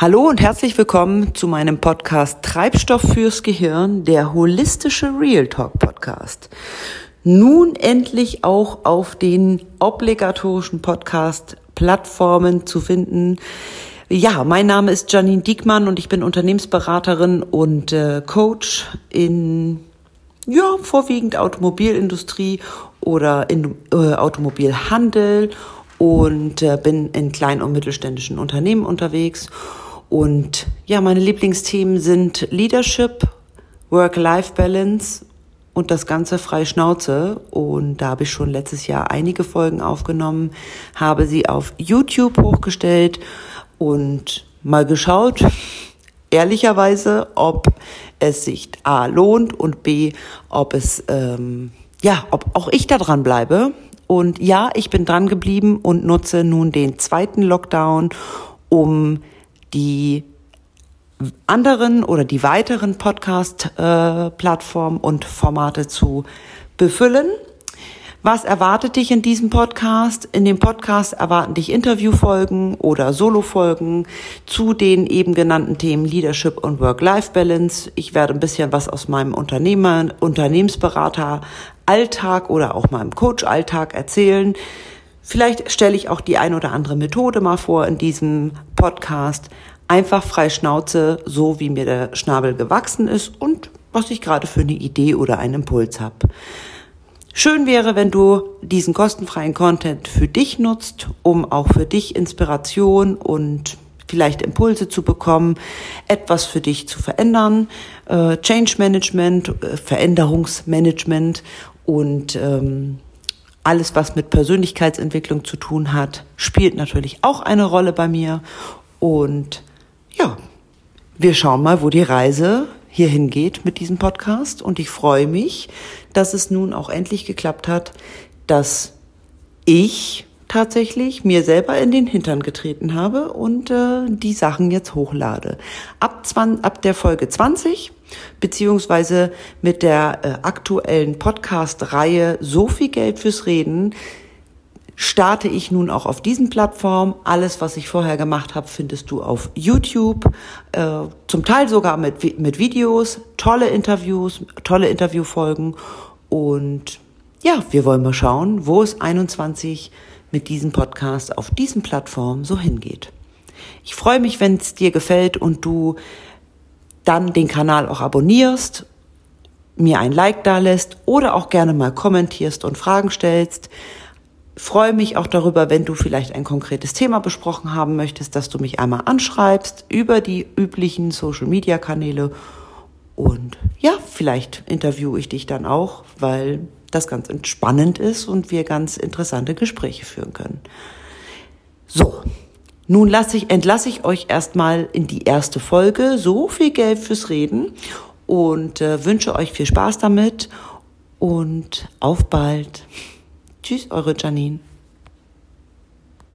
Hallo und herzlich willkommen zu meinem Podcast Treibstoff fürs Gehirn, der holistische Real Talk Podcast. Nun endlich auch auf den obligatorischen Podcast-Plattformen zu finden. Ja, mein Name ist Janine Diekmann und ich bin Unternehmensberaterin und äh, Coach in ja, vorwiegend Automobilindustrie oder in äh, Automobilhandel und äh, bin in kleinen und mittelständischen Unternehmen unterwegs und ja, meine Lieblingsthemen sind Leadership, Work-Life-Balance und das Ganze frei Schnauze. Und da habe ich schon letztes Jahr einige Folgen aufgenommen, habe sie auf YouTube hochgestellt und mal geschaut, ehrlicherweise, ob es sich A lohnt und B, ob es, ähm, ja, ob auch ich da dran bleibe. Und ja, ich bin dran geblieben und nutze nun den zweiten Lockdown, um die anderen oder die weiteren Podcast-Plattformen und Formate zu befüllen. Was erwartet dich in diesem Podcast? In dem Podcast erwarten dich Interviewfolgen oder Solofolgen zu den eben genannten Themen Leadership und Work-Life-Balance. Ich werde ein bisschen was aus meinem Unternehmer, Unternehmensberater Alltag oder auch meinem Coach Alltag erzählen. Vielleicht stelle ich auch die ein oder andere Methode mal vor in diesem Podcast. Einfach frei Schnauze, so wie mir der Schnabel gewachsen ist und was ich gerade für eine Idee oder einen Impuls habe. Schön wäre, wenn du diesen kostenfreien Content für dich nutzt, um auch für dich Inspiration und vielleicht Impulse zu bekommen, etwas für dich zu verändern, äh, Change Management, äh, Veränderungsmanagement und ähm, alles, was mit Persönlichkeitsentwicklung zu tun hat, spielt natürlich auch eine Rolle bei mir. Und ja, wir schauen mal, wo die Reise hierhin geht mit diesem Podcast. Und ich freue mich, dass es nun auch endlich geklappt hat, dass ich tatsächlich mir selber in den Hintern getreten habe und äh, die Sachen jetzt hochlade. Ab, 20, ab der Folge 20 beziehungsweise mit der äh, aktuellen Podcast-Reihe So viel Geld fürs Reden starte ich nun auch auf diesen Plattformen. Alles, was ich vorher gemacht habe, findest du auf YouTube, äh, zum Teil sogar mit, mit Videos, tolle Interviews, tolle Interviewfolgen und ja, wir wollen mal schauen, wo es 21 mit diesem Podcast auf diesen Plattformen so hingeht. Ich freue mich, wenn es dir gefällt und du dann den Kanal auch abonnierst, mir ein Like da lässt oder auch gerne mal kommentierst und Fragen stellst. freue mich auch darüber, wenn du vielleicht ein konkretes Thema besprochen haben möchtest, dass du mich einmal anschreibst über die üblichen Social-Media-Kanäle. Und ja, vielleicht interviewe ich dich dann auch, weil das ganz entspannend ist und wir ganz interessante Gespräche führen können. So, nun lasse ich, entlasse ich euch erstmal in die erste Folge. So viel Geld fürs Reden und äh, wünsche euch viel Spaß damit und auf bald. Tschüss, eure Janine.